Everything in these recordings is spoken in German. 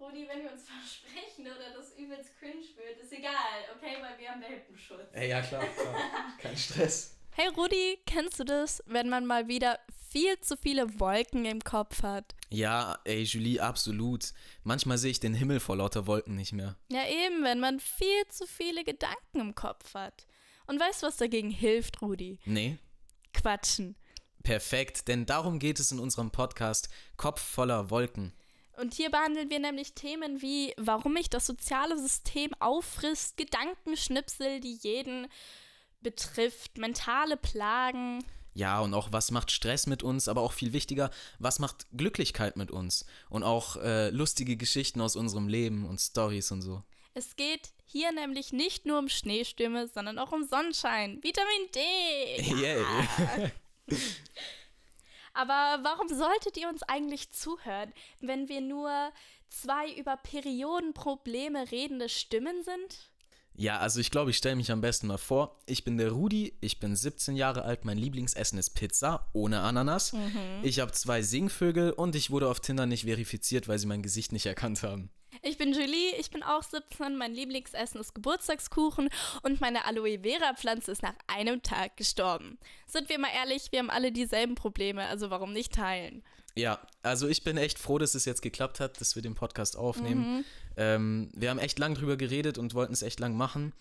Rudi, wenn wir uns versprechen oder das übelst cringe wird, ist egal, okay? Weil wir haben Welpenschutz. Ey, ja, klar, klar. Kein Stress. Hey Rudi, kennst du das, wenn man mal wieder viel zu viele Wolken im Kopf hat? Ja, ey, Julie, absolut. Manchmal sehe ich den Himmel vor lauter Wolken nicht mehr. Ja, eben, wenn man viel zu viele Gedanken im Kopf hat. Und weißt du, was dagegen hilft, Rudi? Nee. Quatschen. Perfekt, denn darum geht es in unserem Podcast Kopf voller Wolken. Und hier behandeln wir nämlich Themen wie, warum mich das soziale System auffrisst, Gedankenschnipsel, die jeden betrifft, mentale Plagen. Ja, und auch was macht Stress mit uns, aber auch viel wichtiger, was macht Glücklichkeit mit uns? Und auch äh, lustige Geschichten aus unserem Leben und Stories und so. Es geht hier nämlich nicht nur um Schneestürme, sondern auch um Sonnenschein, Vitamin D. Yeah. Aber warum solltet ihr uns eigentlich zuhören, wenn wir nur zwei über Periodenprobleme redende Stimmen sind? Ja, also ich glaube, ich stelle mich am besten mal vor. Ich bin der Rudi, ich bin 17 Jahre alt, mein Lieblingsessen ist Pizza ohne Ananas. Mhm. Ich habe zwei Singvögel und ich wurde auf Tinder nicht verifiziert, weil sie mein Gesicht nicht erkannt haben. Ich bin Julie, ich bin auch 17, mein Lieblingsessen ist Geburtstagskuchen und meine Aloe Vera Pflanze ist nach einem Tag gestorben. Sind wir mal ehrlich, wir haben alle dieselben Probleme, also warum nicht teilen? Ja, also ich bin echt froh, dass es jetzt geklappt hat, dass wir den Podcast aufnehmen. Mhm. Ähm, wir haben echt lang drüber geredet und wollten es echt lang machen.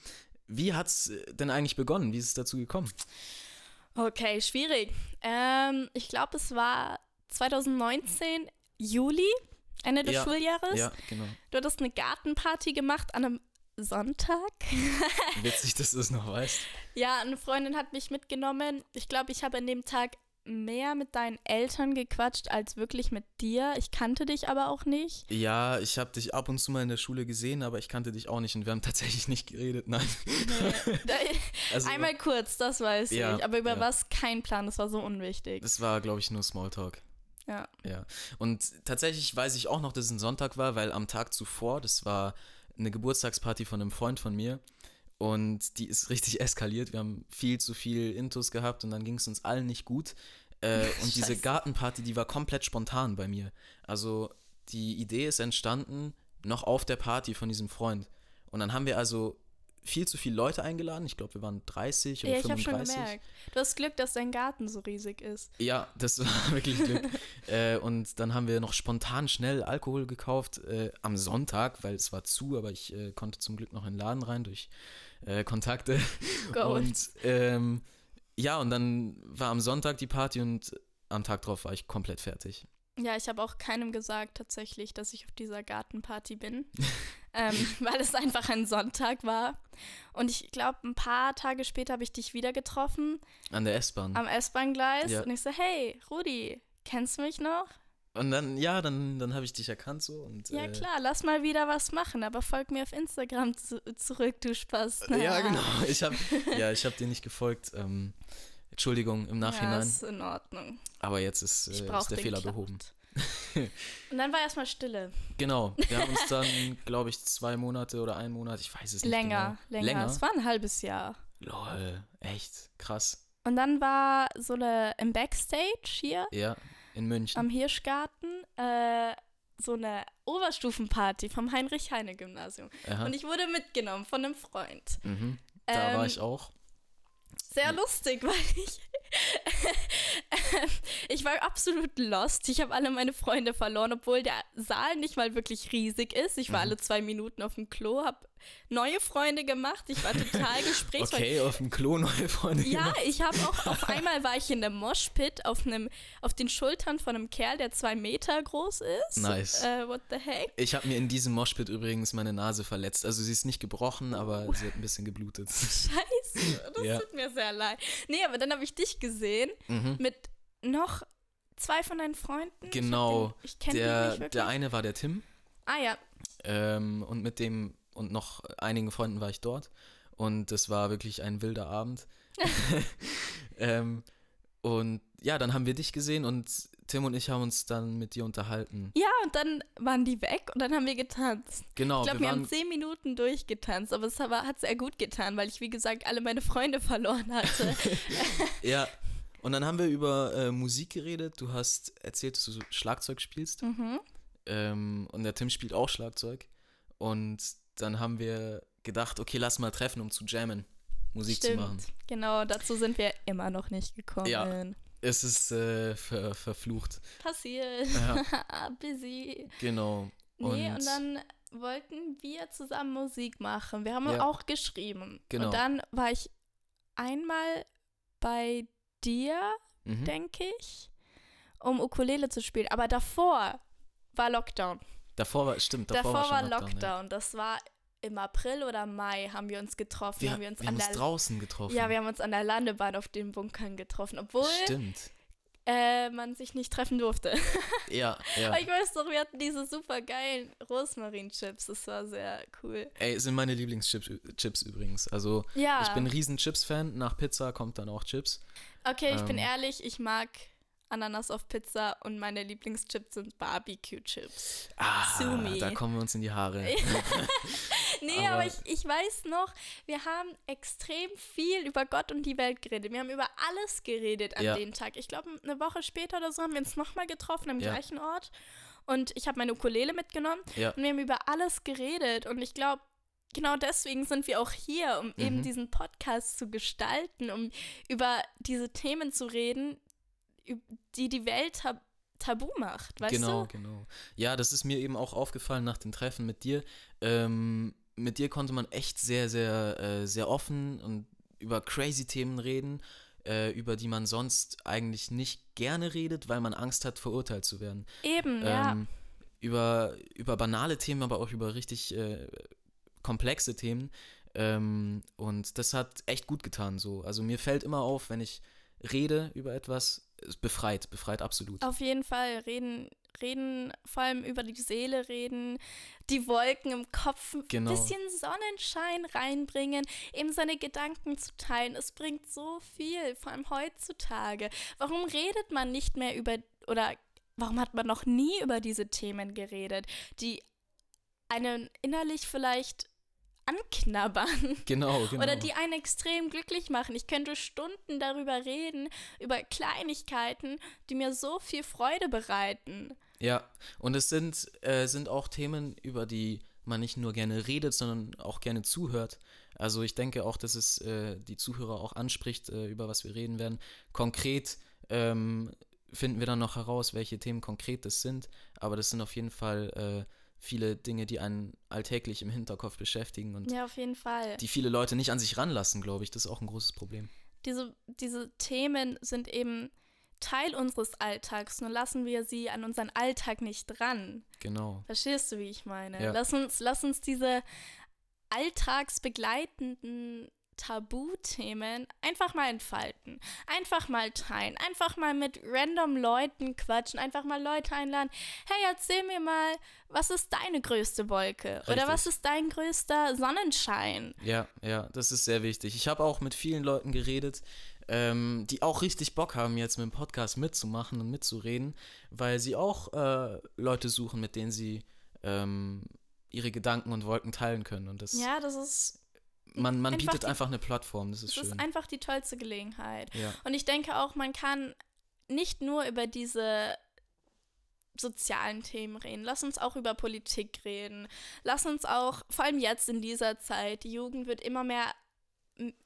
Wie hat es denn eigentlich begonnen? Wie ist es dazu gekommen? Okay, schwierig. Ähm, ich glaube, es war 2019 Juli. Ende des ja, Schuljahres. Ja, genau. Du hattest eine Gartenparty gemacht an einem Sonntag. Witzig, dass du es noch weißt. Ja, eine Freundin hat mich mitgenommen. Ich glaube, ich habe an dem Tag mehr mit deinen Eltern gequatscht als wirklich mit dir. Ich kannte dich aber auch nicht. Ja, ich habe dich ab und zu mal in der Schule gesehen, aber ich kannte dich auch nicht und wir haben tatsächlich nicht geredet, nein. Nee. also, Einmal kurz, das weiß ja, ich, aber über ja. was kein Plan, das war so unwichtig. Das war, glaube ich, nur Smalltalk. Ja. Ja. Und tatsächlich weiß ich auch noch, dass es ein Sonntag war, weil am Tag zuvor, das war eine Geburtstagsparty von einem Freund von mir. Und die ist richtig eskaliert. Wir haben viel zu viel Intus gehabt und dann ging es uns allen nicht gut. Äh, und diese Gartenparty, die war komplett spontan bei mir. Also die Idee ist entstanden noch auf der Party von diesem Freund. Und dann haben wir also viel zu viele Leute eingeladen. Ich glaube, wir waren 30 oder ja, 35. Ja, ich habe schon gemerkt. Du hast Glück, dass dein Garten so riesig ist. Ja, das war wirklich Glück. äh, und dann haben wir noch spontan schnell Alkohol gekauft äh, am Sonntag, weil es war zu, aber ich äh, konnte zum Glück noch in den Laden rein durch äh, Kontakte. Gold. Und ähm, ja, und dann war am Sonntag die Party und am Tag drauf war ich komplett fertig. Ja, ich habe auch keinem gesagt tatsächlich, dass ich auf dieser Gartenparty bin, ähm, weil es einfach ein Sonntag war. Und ich glaube, ein paar Tage später habe ich dich wieder getroffen. An der S-Bahn. Am S-Bahn-Gleis. Ja. Und ich so, hey, Rudi, kennst du mich noch? Und dann, ja, dann, dann habe ich dich erkannt so. Und, ja, äh, klar, lass mal wieder was machen, aber folg mir auf Instagram zu, zurück, du Spaß. Ja, genau. Ich habe ja, ich hab dir nicht gefolgt. Ähm, Entschuldigung im Nachhinein. Ja, ist in Ordnung. Aber jetzt ist, äh, ist der Fehler Klappert. behoben. Und dann war erstmal Stille. Genau. Wir haben uns dann, glaube ich, zwei Monate oder einen Monat, ich weiß es nicht. Länger, genau. länger. Es war ein halbes Jahr. Lol, echt krass. Und dann war so eine im Backstage hier. Ja, in München. Am Hirschgarten. Äh, so eine Oberstufenparty vom Heinrich-Heine-Gymnasium. Und ich wurde mitgenommen von einem Freund. Mhm. Da ähm, war ich auch. Sehr lustig, weil ich ich war absolut lost. Ich habe alle meine Freunde verloren, obwohl der Saal nicht mal wirklich riesig ist. Ich war mhm. alle zwei Minuten auf dem Klo, habe neue Freunde gemacht. Ich war total gesprächsvoll. Okay, auf dem Klo neue Freunde ja, gemacht. Ja, ich habe auch auf einmal war ich in der Moshpit auf einem auf den Schultern von einem Kerl, der zwei Meter groß ist. Nice. Uh, what the heck? Ich habe mir in diesem Moshpit übrigens meine Nase verletzt. Also sie ist nicht gebrochen, aber oh. sie hat ein bisschen geblutet. Scheiße, das ja. tut mir sehr leid. Nee, aber dann habe ich dich gesehen mhm. mit noch zwei von deinen Freunden. Genau. Ich, ich kenne den nicht wirklich. Der eine war der Tim. Ah ja. Ähm, und mit dem und noch einigen Freunden war ich dort. Und es war wirklich ein wilder Abend. ähm, und ja, dann haben wir dich gesehen und Tim und ich haben uns dann mit dir unterhalten. Ja, und dann waren die weg und dann haben wir getanzt. Genau. Ich glaube, wir, wir haben zehn Minuten durchgetanzt, aber es hat sehr gut getan, weil ich, wie gesagt, alle meine Freunde verloren hatte. ja, und dann haben wir über äh, Musik geredet. Du hast erzählt, dass du Schlagzeug spielst. Mhm. Ähm, und der Tim spielt auch Schlagzeug. Und dann haben wir gedacht, okay, lass mal treffen, um zu jammen, Musik Stimmt. zu machen. Genau, dazu sind wir immer noch nicht gekommen. Ja. Es ist äh, ver verflucht. Passiert. Ja. Busy. Genau. Nee, und, dann wollten wir zusammen Musik machen. Wir haben Ja. auch geschrieben. Genau. Und dann war ich einmal bei dir, mhm. denke ich, um Ukulele zu spielen. Aber davor war Lockdown. Davor war, stimmt, Davor, davor, war schon Lockdown. ja. Das war im April oder Mai haben wir uns getroffen. Wir, haben wir uns wir haben uns draußen getroffen. ja, wir haben uns an der Landebahn auf den Bunkern getroffen, obwohl Stimmt. äh, man sich nicht treffen durfte. Ja, ja. Aber ich weiß doch, wir hatten diese super geilen Rosmarin-Chips. Das war sehr cool. Ey, sind meine Lieblingschips Chips übrigens. Also, Ja. ich bin ein riesen Chips-Fan. Nach Pizza kommt dann auch Chips. Okay, ich bin Ähm. ehrlich, ich mag Ananas auf Pizza und meine Lieblingschips sind Barbecue-Chips. Ah, Sumi. da kommen wir uns in die Haare. Nee, aber, Aber- ich, ich weiß noch, wir haben extrem viel über Gott und die Welt geredet. Wir haben über alles geredet an Ja. dem Tag. Ich glaube, eine Woche später oder so haben wir uns nochmal getroffen am Ja. gleichen Ort. Und ich habe meine Ukulele mitgenommen Ja. und wir haben über alles geredet. Und ich glaube, genau deswegen sind wir auch hier, um eben Mhm. diesen Podcast zu gestalten, um über diese Themen zu reden, die die Welt tab tabu macht, weißt genau, du? genau. Ja, das ist mir eben auch aufgefallen nach dem Treffen mit dir. Ähm, mit dir konnte man echt sehr, sehr, äh, sehr offen und über crazy Themen reden, äh, über die man sonst eigentlich nicht gerne redet, weil man Angst hat, verurteilt zu werden. Eben, ja. Ähm, über, über banale Themen, aber auch über richtig äh, komplexe Themen. Ähm, und das hat echt gut getan so. Also mir fällt immer auf, wenn ich rede über etwas, es befreit, befreit absolut. Auf jeden Fall reden, reden, vor allem über die Seele reden, die Wolken im Kopf, ein Genau. bisschen Sonnenschein reinbringen, eben seine Gedanken zu teilen. Es bringt so viel, vor allem heutzutage. Warum redet man nicht mehr über oder warum hat man noch nie über diese Themen geredet, die einen innerlich vielleicht anknabbern? Genau, genau. Oder die einen extrem glücklich machen. Ich könnte Stunden darüber reden, über Kleinigkeiten, die mir so viel Freude bereiten. Ja, und es sind, äh, sind auch Themen, über die man nicht nur gerne redet, sondern auch gerne zuhört. Also ich denke auch, dass es äh, die Zuhörer auch anspricht, äh, über was wir reden werden. Konkret ähm, finden wir dann noch heraus, welche Themen konkret das sind, aber das sind auf jeden Fall äh, viele Dinge, die einen alltäglich im Hinterkopf beschäftigen und Ja, auf jeden Fall. die viele Leute nicht an sich ranlassen, glaube ich. Das ist auch ein großes Problem. Diese, diese Themen sind eben Teil unseres Alltags, nur lassen wir sie an unseren Alltag nicht ran. Genau. Verstehst du, wie ich meine? Ja. Lass, uns, lass uns diese alltagsbegleitenden Tabuthemen einfach mal entfalten, einfach mal teilen, einfach mal mit random Leuten quatschen, einfach mal Leute einladen. Hey, erzähl mir mal, was ist deine größte Wolke? Oder Richtig. was ist dein größter Sonnenschein? Ja, ja, das ist sehr wichtig. Ich habe auch mit vielen Leuten geredet, ähm, die auch richtig Bock haben, jetzt mit dem Podcast mitzumachen und mitzureden, weil sie auch äh, Leute suchen, mit denen sie ähm, ihre Gedanken und Wolken teilen können. Und das, Ja, das ist, man, man einfach bietet die- einfach eine Plattform, das ist das schön. ist einfach die tollste Gelegenheit. ja. Und ich denke auch, man kann nicht nur über diese sozialen Themen reden. Lass uns auch über Politik reden. Lass uns auch, vor allem jetzt in dieser Zeit, die Jugend wird immer mehr,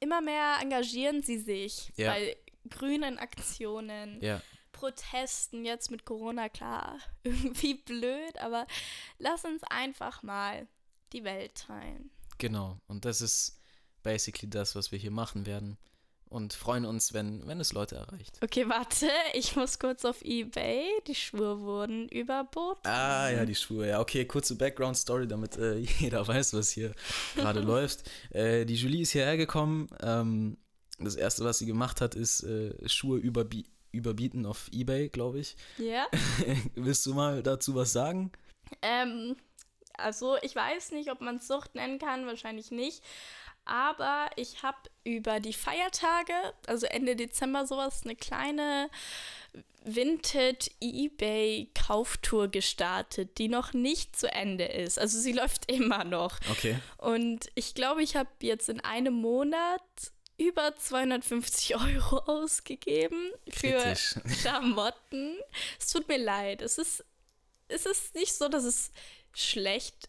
immer mehr engagieren sie sich Ja. bei grünen Aktionen, ja, Protesten, jetzt mit Corona, klar, irgendwie blöd, aber lass uns einfach mal die Welt teilen. Genau. Und das ist basically das, was wir hier machen werden. Und freuen uns, wenn, wenn es Leute erreicht. Okay, warte, ich muss kurz auf Ebay. Die Schuhe wurden überboten. Ah, ja, die Schuhe. Ja, okay, kurze Background-Story, damit äh, jeder weiß, was hier gerade läuft. Äh, die Julie ist hierher gekommen. Ähm, das erste, was sie gemacht hat, ist äh, Schuhe überbie überbieten auf Ebay, glaube ich. Ja. Willst du mal dazu was sagen? Ähm, also ich weiß nicht, ob man es Sucht nennen kann, wahrscheinlich nicht. Aber ich habe über die Feiertage, also Ende Dezember sowas, eine kleine Vintage eBay Kauftour gestartet, die noch nicht zu Ende ist. Also sie läuft immer noch. Okay. Und ich glaube, ich habe jetzt in einem Monat über 250 Euro ausgegeben für Kritisch. Klamotten. Es tut mir leid. Es ist es ist nicht so, dass es schlecht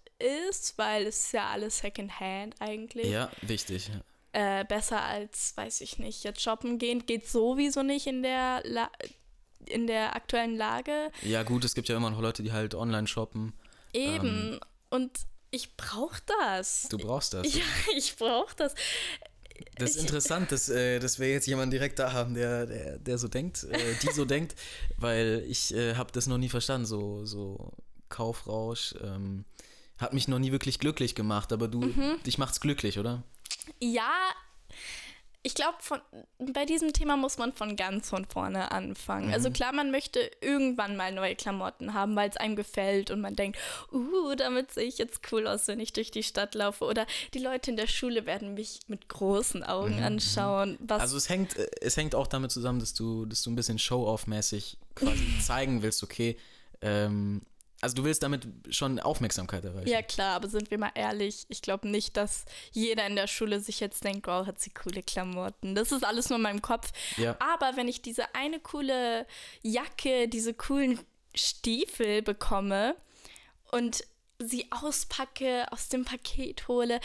ist, weil es ist ja alles Secondhand eigentlich. Ja, wichtig. Ja. Äh, besser als, weiß ich nicht, jetzt shoppen gehen geht sowieso nicht in der, La in der aktuellen Lage. Ja, gut, es gibt ja immer noch Leute, die halt online shoppen. Eben. Ähm, Und ich brauche das. Du brauchst das. Ja, ich brauche das. Das ist interessant, dass, äh, dass wir jetzt jemanden direkt da haben, der, der, der so denkt, äh, die so denkt, weil ich äh, habe das noch nie verstanden, so, so Kaufrausch. Ähm, hat mich noch nie wirklich glücklich gemacht, aber du, mhm. dich macht's glücklich, oder? Ja, ich glaube, bei diesem Thema muss man von ganz von vorne anfangen. Also mhm. Also klar, man möchte irgendwann mal neue Klamotten haben, weil es einem gefällt und man denkt, uh, damit sehe ich jetzt cool aus, wenn ich durch die Stadt laufe. Oder die Leute in der Schule werden mich mit großen Augen mhm. anschauen. also es hängt, äh, es hängt auch damit zusammen, dass du, dass du ein bisschen Show-off-mäßig quasi zeigen willst, okay, ähm, also du willst damit schon Aufmerksamkeit erreichen. Ja klar, aber sind wir mal ehrlich, ich glaube nicht, dass jeder in der Schule sich jetzt denkt, wow, hat sie coole Klamotten. Das ist alles nur in meinem Kopf. Ja. Aber wenn ich diese eine coole Jacke, diese coolen Stiefel bekomme und sie auspacke, aus dem Paket hole,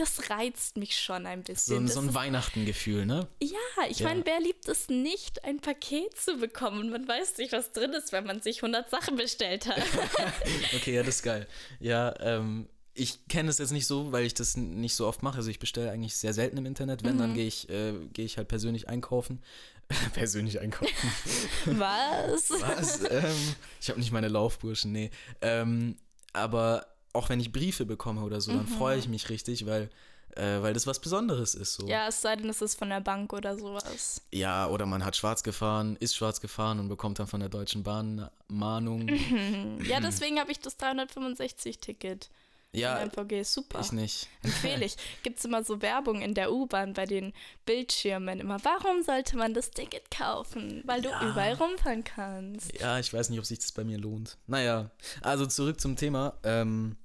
das reizt mich schon ein bisschen. So, so ein Weihnachtengefühl, ne? Ja, ich ja. meine, wer liebt es nicht, ein Paket zu bekommen und man weiß nicht, was drin ist, wenn man sich 100 Sachen bestellt hat. okay, ja, das ist geil. Ja, ähm, ich kenne es jetzt nicht so, weil ich das nicht so oft mache. Also ich bestelle eigentlich sehr selten im Internet. Wenn, mhm. dann gehe ich, äh, geh ich halt persönlich einkaufen. persönlich einkaufen. Was? Was? Ähm, ich habe nicht meine Laufburschen, nee. Ähm, aber auch wenn ich Briefe bekomme oder so, dann mhm. freue ich mich richtig, weil, äh, weil das was Besonderes ist. So. Ja, es sei denn, es ist von der Bank oder sowas. Ja, oder man hat schwarz gefahren, ist schwarz gefahren und bekommt dann von der Deutschen Bahn eine Mahnung. ja, deswegen habe ich das 365-Ticket. Ja, MVG ist super. Ich nicht. Empfehle ich. Gibt es immer so Werbung in der U-Bahn bei den Bildschirmen immer. Warum sollte man das Ticket kaufen? Weil du ja. überall rumfahren kannst. Ja, ich weiß nicht, ob sich das bei mir lohnt. Naja, also zurück zum Thema. Ähm,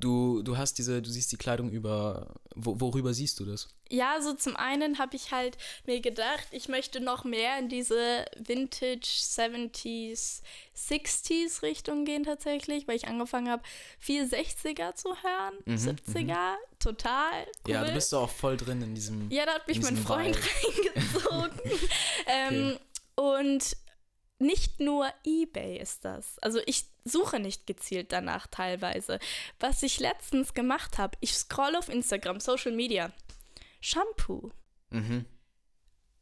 Du, du hast diese, du siehst die Kleidung über, wo, worüber siehst du das? Ja, so zum einen habe ich halt mir gedacht, ich möchte noch mehr in diese Vintage 70s, 60s Richtung gehen tatsächlich, weil ich angefangen habe, viel 60er zu hören, mhm, 70er, mhm. total. Cool. Ja, du bist doch auch voll drin in diesem. Ja, da hat mich mein Freund reingezogen. ähm, okay. Und nicht nur eBay ist das. Also ich suche nicht gezielt danach teilweise. Was ich letztens gemacht habe, ich scroll auf Instagram, Social Media. Shampoo. Mhm.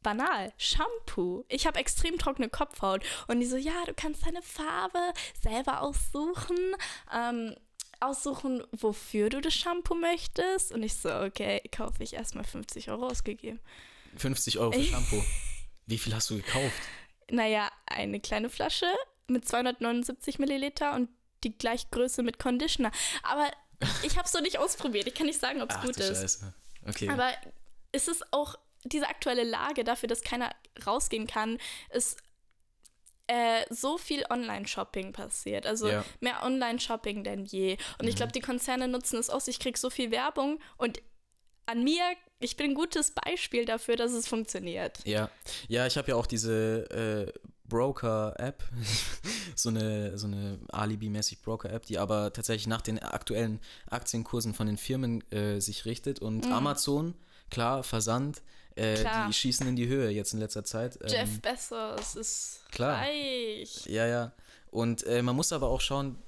Banal, Shampoo. Ich habe extrem trockene Kopfhaut. Und die so, ja, du kannst deine Farbe selber aussuchen. Ähm, aussuchen, wofür du das Shampoo möchtest. Und ich so, okay, kaufe ich erstmal 50 Euro ausgegeben. 50 Euro für Shampoo. Wie viel hast du gekauft? Naja, eine kleine Flasche mit 279 Milliliter und die gleiche Größe mit Conditioner. Aber ich habe es so nicht ausprobiert. Ich kann nicht sagen, ob es gut ist. Scheiße. Okay. Aber ist es auch diese aktuelle Lage dafür, dass keiner rausgehen kann, ist äh, so viel Online-Shopping passiert. Also ja. mehr Online-Shopping denn je. Und mhm. ich glaube, die Konzerne nutzen es aus. Ich kriege so viel Werbung und an mir, ich bin ein gutes Beispiel dafür, dass es funktioniert. Ja, ja, ich habe ja auch diese äh, Broker-App, so eine, so eine Alibi-mäßig Broker-App, die aber tatsächlich nach den aktuellen Aktienkursen von den Firmen äh, sich richtet und mhm. Amazon, klar, Versand, äh, klar. die schießen in die Höhe jetzt in letzter Zeit. Ähm, Jeff Bezos ist klar. reich. Ja, ja. Und äh, man muss aber auch schauen,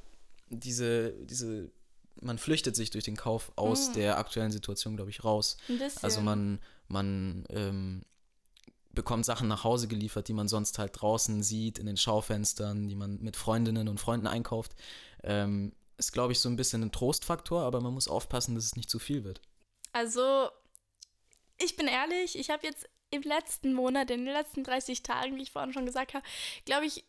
diese, diese man flüchtet sich durch den Kauf aus mhm. der aktuellen Situation, glaube ich, raus. Also man, man ähm, bekommt Sachen nach Hause geliefert, die man sonst halt draußen sieht, in den Schaufenstern, die man mit Freundinnen und Freunden einkauft. Ähm, ist, glaube ich, so ein bisschen ein Trostfaktor, aber man muss aufpassen, dass es nicht zu viel wird. Also, ich bin ehrlich, ich habe jetzt im letzten Monat, in den letzten 30 Tagen, wie ich vorhin schon gesagt habe, glaube ich,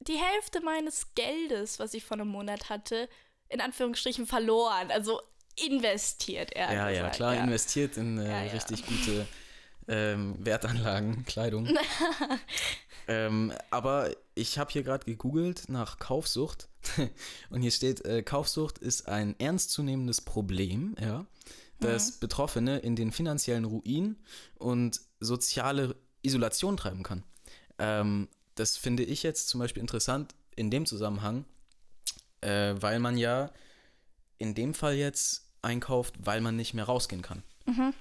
die Hälfte meines Geldes, was ich vor einem Monat hatte, in Anführungsstrichen verloren. Also investiert, er. Ja, gesagt, ja, klar, ja. investiert in äh, ja, ja. richtig gute ähm, Wertanlagen, Kleidung. ähm, aber ich habe hier gerade gegoogelt nach Kaufsucht und hier steht, äh, Kaufsucht ist ein ernstzunehmendes Problem, ja, das mhm. Betroffene in den finanziellen Ruin und soziale Isolation treiben kann. Ähm, das finde ich jetzt zum Beispiel interessant in dem Zusammenhang, äh, weil man ja in dem Fall jetzt einkauft, weil man nicht mehr rausgehen kann. Mhm.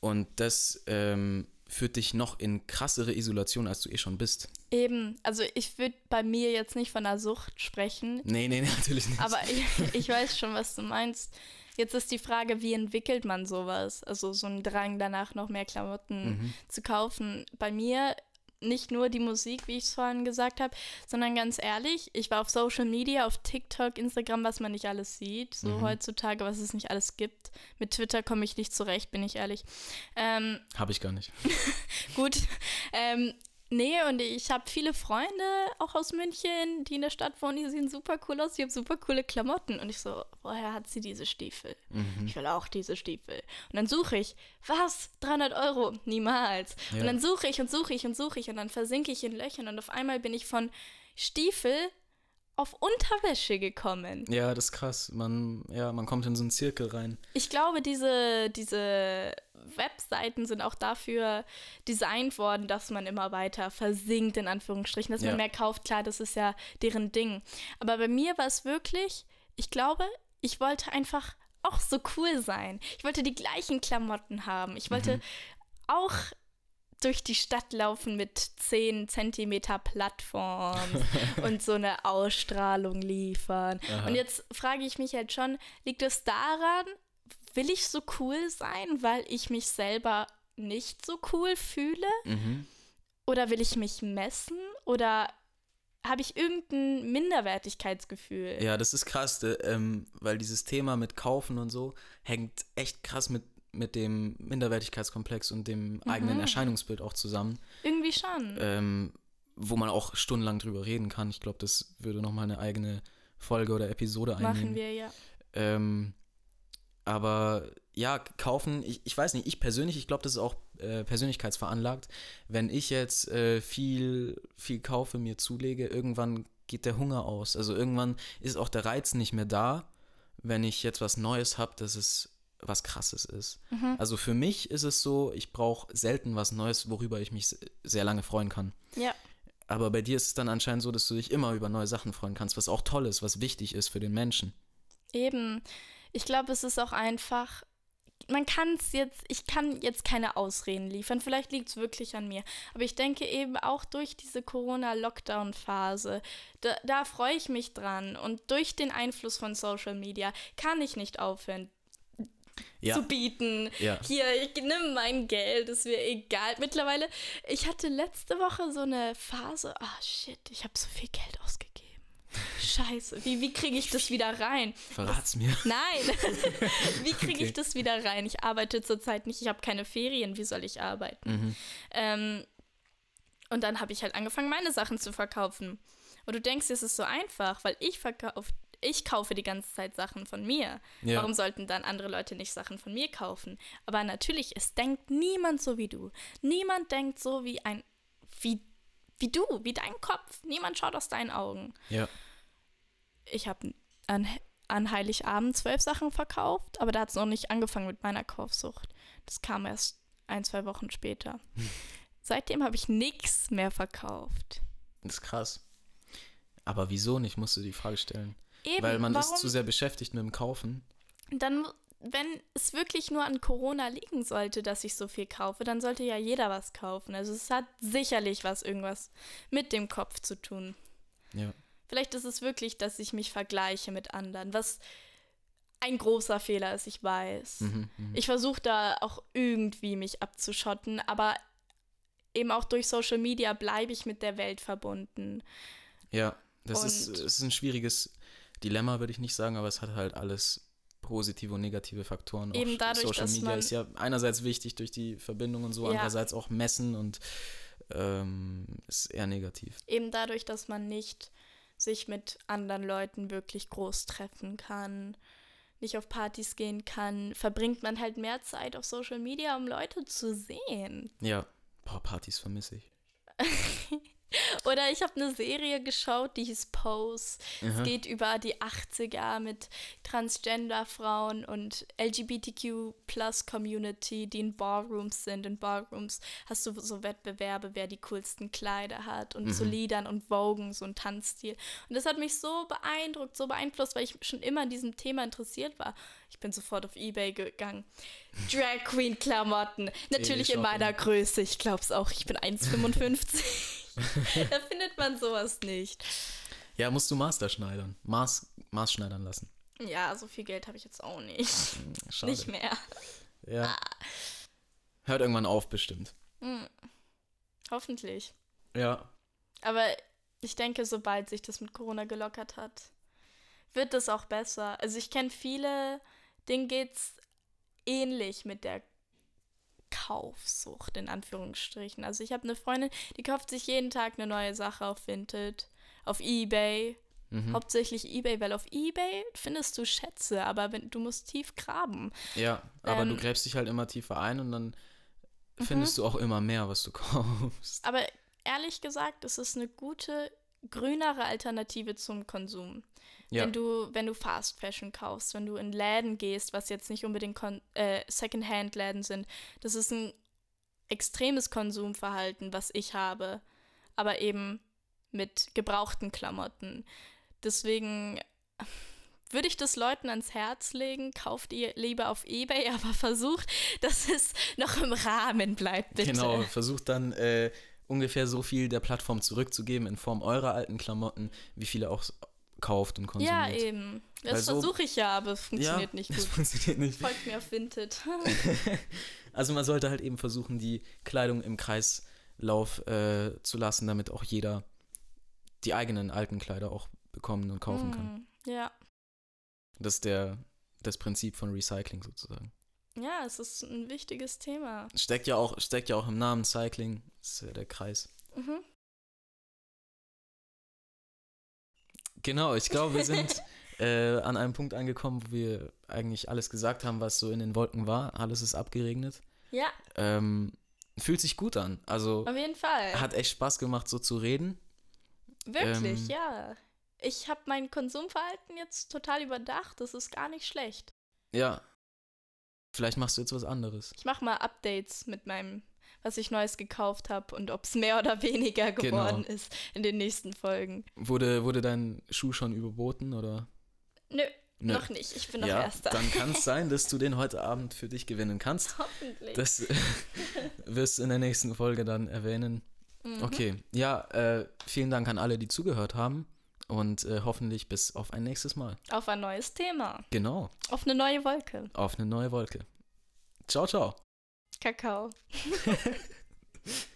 Und das ähm, führt dich noch in krassere Isolation, als du eh schon bist. Eben, also ich würde bei mir jetzt nicht von einer Sucht sprechen, Nee, nee, nee natürlich nicht. aber ich, ich weiß schon, was du meinst. Jetzt ist die Frage, wie entwickelt man sowas? Also so ein Drang danach, noch mehr Klamotten Mhm. zu kaufen. Bei mir nicht nur die Musik, wie ich es vorhin gesagt habe, sondern ganz ehrlich, ich war auf Social Media, auf TikTok, Instagram, was man nicht alles sieht, so Mhm. heutzutage, was es nicht alles gibt. Mit Twitter komme ich nicht zurecht, bin ich ehrlich. Ähm, Habe ich gar nicht. Gut. Ähm, nee, und ich habe viele Freunde, auch aus München, die in der Stadt wohnen, die sehen super cool aus, die haben super coole Klamotten. Und ich so, woher hat sie diese Stiefel? Mhm. Ich will auch diese Stiefel. Und dann suche ich, was? 300 Euro? Niemals. Ja. Und dann suche ich und suche ich und suche ich und dann versinke ich in Löchern und auf einmal bin ich von Stiefel auf Unterwäsche gekommen. Ja, das ist krass. Man, ja, man kommt in so einen Zirkel rein. Ich glaube, diese, diese Webseiten sind auch dafür designt worden, dass man immer weiter versinkt, in Anführungsstrichen, dass Ja. man mehr kauft. Klar, das ist ja deren Ding. Aber bei mir war es wirklich, ich glaube, ich wollte einfach auch so cool sein. Ich wollte die gleichen Klamotten haben. Ich wollte auch durch die Stadt laufen mit 10 Zentimeter Plattform und so eine Ausstrahlung liefern. Aha. Und jetzt frage ich mich halt schon, liegt es daran, will ich so cool sein, weil ich mich selber nicht so cool fühle? Mhm. Oder will ich mich messen? Oder habe ich irgendein Minderwertigkeitsgefühl? Ja, das ist krass, äh, ähm, weil dieses Thema mit Kaufen und so hängt echt krass mit, mit dem Minderwertigkeitskomplex und dem eigenen Mhm. Erscheinungsbild auch zusammen, Irgendwie schon. ähm, wo man auch stundenlang drüber reden kann. Ich glaube, das würde nochmal eine eigene Folge oder Episode einnehmen. Machen wir ja. Ähm, aber ja, kaufen, ich, ich weiß nicht, ich persönlich, ich glaube, das ist auch äh, persönlichkeitsveranlagt. Wenn ich jetzt äh, viel, viel kaufe, mir zulege, irgendwann geht der Hunger aus. Also irgendwann ist auch der Reiz nicht mehr da, wenn ich jetzt was Neues habe, dass es was Krasses ist. Mhm. Also für mich ist es so, ich brauche selten was Neues, worüber ich mich se- sehr lange freuen kann. Ja. Aber bei dir ist es dann anscheinend so, dass du dich immer über neue Sachen freuen kannst, was auch toll ist, was wichtig ist für den Menschen. Eben. Ich glaube, es ist auch einfach. Man kann es jetzt, ich kann jetzt keine Ausreden liefern. Vielleicht liegt es wirklich an mir. Aber ich denke eben auch durch diese Corona-Lockdown-Phase, da, da freue ich mich dran. Und durch den Einfluss von Social Media kann ich nicht aufhören Ja. zu bieten. Ja. Hier, ich nimm mein Geld, ist mir egal. Mittlerweile, ich hatte letzte Woche so eine Phase, ah shit, ich habe so viel Geld ausgegeben. Scheiße, wie, wie kriege ich das wieder rein? Verrat's mir. Nein, wie kriege Okay. ich das wieder rein? Ich arbeite zurzeit nicht, ich habe keine Ferien, wie soll ich arbeiten? Mhm. Ähm, und dann habe ich halt angefangen, meine Sachen zu verkaufen. Und du denkst, es ist so einfach, weil ich verkaufe, ich kaufe die ganze Zeit Sachen von mir. Ja. Warum sollten dann andere Leute nicht Sachen von mir kaufen? Aber natürlich, es denkt niemand so wie du. Niemand denkt so wie ein, wie, wie du, wie dein Kopf. Niemand schaut aus deinen Augen. Ja. Ich habe an, an Heiligabend zwölf Sachen verkauft, aber da hat es noch nicht angefangen mit meiner Kaufsucht. Das kam erst ein, zwei Wochen später. Seitdem habe ich nichts mehr verkauft. Das ist krass. Aber wieso nicht, musst du die Frage stellen. Eben, Weil man warum? ist zu sehr beschäftigt mit dem Kaufen. Dann, wenn es wirklich nur an Corona liegen sollte, dass ich so viel kaufe, dann sollte ja jeder was kaufen. Also es hat sicherlich was irgendwas mit dem Kopf zu tun. Ja. Vielleicht ist es wirklich, dass ich mich vergleiche mit anderen, was ein großer Fehler ist, ich weiß. Mhm, mhm. Ich versuche da auch irgendwie mich abzuschotten, aber eben auch durch Social Media bleibe ich mit der Welt verbunden. Ja, das ist, Und- ist ein schwieriges Dilemma, würde ich nicht sagen, aber es hat halt alles positive und negative Faktoren. Eben auch dadurch, Social dass Media man- ist ja einerseits wichtig durch die Verbindung und so, Ja. andererseits auch messen und ähm, ist eher negativ. Eben dadurch, dass man nicht sich mit anderen Leuten wirklich groß treffen kann, nicht auf Partys gehen kann, verbringt man halt mehr Zeit auf Social Media, um Leute zu sehen. Ja, boah, Partys vermisse ich. Oder ich habe eine Serie geschaut, die hieß Pose. Aha. Es geht über die 80er mit Transgender-Frauen und LGBTQ-Plus-Community, die in Ballrooms sind. In Ballrooms hast du so Wettbewerbe, wer die coolsten Kleider hat und zu Liedern und Vogen, so ein Tanzstil. Und das hat mich so beeindruckt, so beeinflusst, weil ich schon immer an diesem Thema interessiert war. Ich bin sofort auf Ebay gegangen. Drag Queen Klamotten. Natürlich in meiner Größe. Ich glaub's auch. Ich bin 1,55. da findet man sowas nicht. Ja, musst du Master schneidern. Maß, Maß schneidern lassen. Ja, so viel Geld habe ich jetzt auch nicht. Schade. Nicht mehr. Ja. Hört irgendwann auf, bestimmt. Hoffentlich. Ja. Aber ich denke, sobald sich das mit Corona gelockert hat, wird das auch besser. Also ich kenne viele, denen geht's ähnlich mit der Kaufsucht, in Anführungsstrichen. Also ich habe eine Freundin, die kauft sich jeden Tag eine neue Sache auf Vinted, auf Ebay. Mhm. Hauptsächlich Ebay, weil auf Ebay findest du Schätze, aber wenn, du musst tief graben. Ja, aber du Ähm. gräbst dich halt immer tiefer ein und dann findest du auch immer mehr, was du kaufst. Aber ehrlich gesagt, es ist eine gute, grünere Alternative zum Konsum. Ja. Wenn du, wenn du Fast Fashion kaufst, wenn du in Läden gehst, was jetzt nicht unbedingt äh, Secondhand-Läden sind, das ist ein extremes Konsumverhalten, was ich habe, aber eben mit gebrauchten Klamotten. Deswegen würde ich das Leuten ans Herz legen, kauft ihr lieber auf Ebay, aber versucht, dass es noch im Rahmen bleibt, bitte. Genau, versucht dann äh, ungefähr so viel der Plattform zurückzugeben in Form eurer alten Klamotten, wie viele auch kauft und Ja, konsumiert. eben. Weil Das so- versuche ich ja, aber es funktioniert ja, nicht das gut. funktioniert nicht. Folgt mir auf Vinted. Also man sollte halt eben versuchen, die Kleidung im Kreislauf äh, zu lassen, damit auch jeder die eigenen alten Kleider auch bekommen und kaufen kann. Mm, Ja. Das ist der, das Prinzip von Recycling sozusagen. Ja, es ist ein wichtiges Thema. Steckt ja auch, steckt ja auch im Namen Cycling, das ist ja der Kreis. Mhm. Genau, ich glaube, wir sind äh, an einem Punkt angekommen, wo wir eigentlich alles gesagt haben, was so in den Wolken war. Alles ist abgeregnet. Ja, Ähm, fühlt sich gut an. Also auf jeden Fall. hat echt Spaß gemacht, so zu reden. Wirklich, ähm, ja. Ich habe mein Konsumverhalten jetzt total überdacht. Das ist gar nicht schlecht. Ja. Vielleicht machst du jetzt was anderes. Ich mache mal Updates mit meinem, was ich Neues gekauft habe und ob es mehr oder weniger Genau. geworden ist in den nächsten Folgen. Wurde, wurde dein Schuh schon überboten oder? Nö, Nö. noch nicht. Ich bin noch ja, Erster. dann kann es sein, dass du den heute Abend für dich gewinnen kannst. Hoffentlich. Das wirst du in der nächsten Folge dann erwähnen. Mhm. Okay, ja, äh, vielen Dank an alle, die zugehört haben und äh, hoffentlich bis auf ein nächstes Mal. Auf ein neues Thema. Genau, Auf eine neue Wolke. auf eine neue Wolke. Ciao, ciao. Kakao.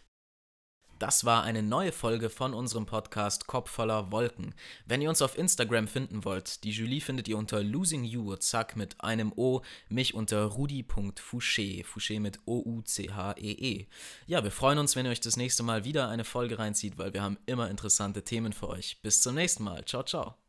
Das war eine neue Folge von unserem Podcast Kopf voller Wolken. Wenn ihr uns auf Instagram finden wollt, die Julie findet ihr unter Losing You, zack, mit einem O, mich unter rudi.fouché, Fouché mit O-U-C-H-E-E. E Ja, wir freuen uns, wenn ihr euch das nächste Mal wieder eine Folge reinzieht, weil wir haben immer interessante Themen für euch. Bis zum nächsten Mal. Ciao, ciao.